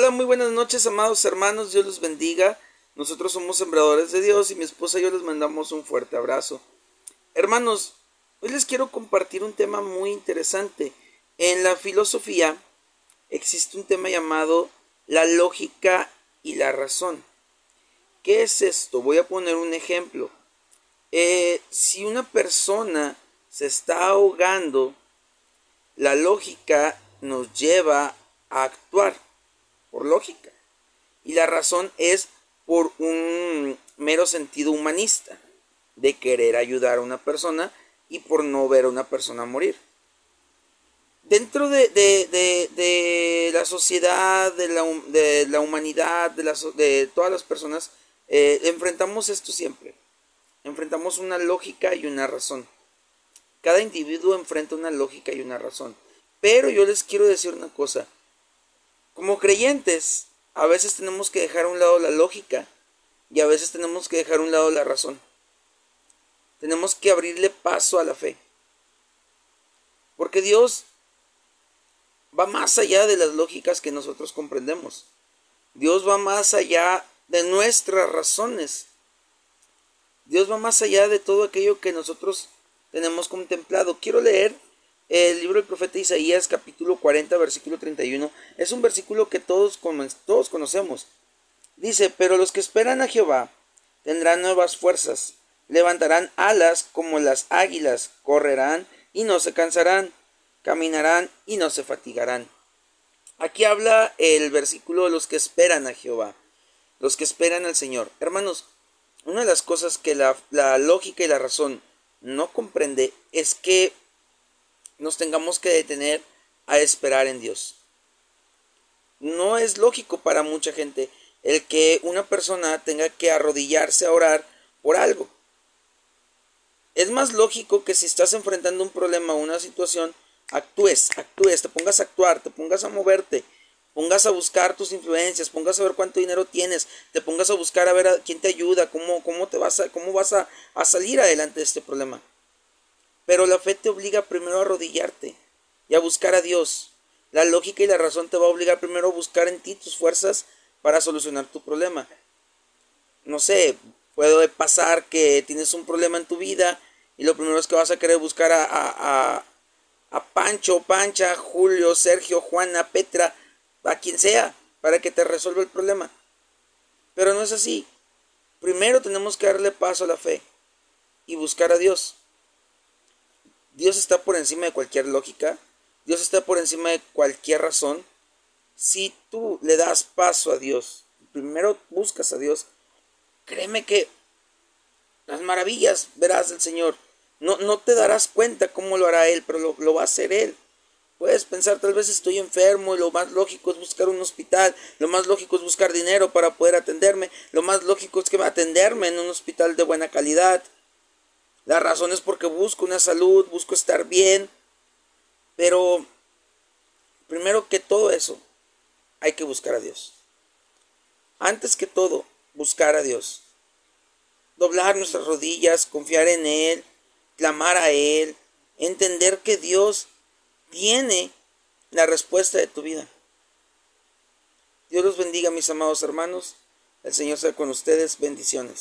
Hola, muy buenas noches, amados hermanos. Dios los bendiga. Nosotros somos sembradores de Dios y mi esposa y yo les mandamos un fuerte abrazo. Hermanos, hoy les quiero compartir un tema muy interesante. En la filosofía existe un tema llamado la lógica y la razón. ¿Qué es esto? Voy a poner un ejemplo. Eh, si una persona se está ahogando, la lógica nos lleva a actuar por lógica. Y la razón es por un mero sentido humanista de querer ayudar a una persona y por no ver a una persona morir. Dentro de, la sociedad, de la, humanidad, de, todas las personas, eh, enfrentamos esto siempre. Enfrentamos una lógica y una razón. Cada individuo enfrenta una lógica y una razón. Pero yo les quiero decir una cosa. Como creyentes, a veces tenemos que dejar a un lado la lógica y a veces tenemos que dejar a un lado la razón. Tenemos que abrirle paso a la fe. Porque Dios va más allá de las lógicas que nosotros comprendemos. Dios va más allá de nuestras razones. Dios va más allá de todo aquello que nosotros tenemos contemplado. Quiero leer el libro del profeta Isaías capítulo 40 versículo 31. Es un versículo que todos, todos conocemos. Dice, pero los que esperan a Jehová tendrán nuevas fuerzas, levantarán alas como las águilas, correrán y no se cansarán, caminarán y no se fatigarán. Aquí habla el versículo de los que esperan a Jehová, los que esperan al Señor. Hermanos, una de las cosas que la, la lógica y la razón no comprende es que nos tengamos que detener a esperar en Dios. No es lógico para mucha gente el que una persona tenga que arrodillarse a orar por algo. Es más lógico que si estás enfrentando un problema o una situación, actúes, actúes, te pongas a actuar, te pongas a moverte, pongas a buscar tus influencias, pongas a ver cuánto dinero tienes, te pongas a buscar a ver a quién te ayuda, cómo, cómo te vas a, cómo vas a, a salir adelante de este problema. Pero la fe te obliga primero a arrodillarte y a buscar a Dios. La lógica y la razón te va a obligar primero a buscar en ti tus fuerzas para solucionar tu problema. No sé, puede pasar que tienes un problema en tu vida y lo primero es que vas a querer buscar a, a, Pancho, Pancha, Julio, Sergio, Juana, Petra, a quien sea, para que te resuelva el problema. Pero no es así. Primero tenemos que darle paso a la fe y buscar a Dios. Dios está por encima de cualquier lógica, Dios está por encima de cualquier razón. Si tú le das paso a Dios, primero buscas a Dios, créeme que las maravillas verás del Señor. No, no te darás cuenta cómo lo hará Él, pero lo, lo va a hacer Él. Puedes pensar, tal vez estoy enfermo y lo más lógico es buscar un hospital, lo más lógico es buscar dinero para poder atenderme, lo más lógico es que va atenderme en un hospital de buena calidad. La razón es porque busco una salud, busco estar bien. Pero primero que todo eso, hay que buscar a Dios. Antes que todo, buscar a Dios. Doblar nuestras rodillas, confiar en Él, clamar a Él, entender que Dios tiene la respuesta de tu vida. Dios los bendiga, mis amados hermanos. El Señor sea con ustedes. Bendiciones.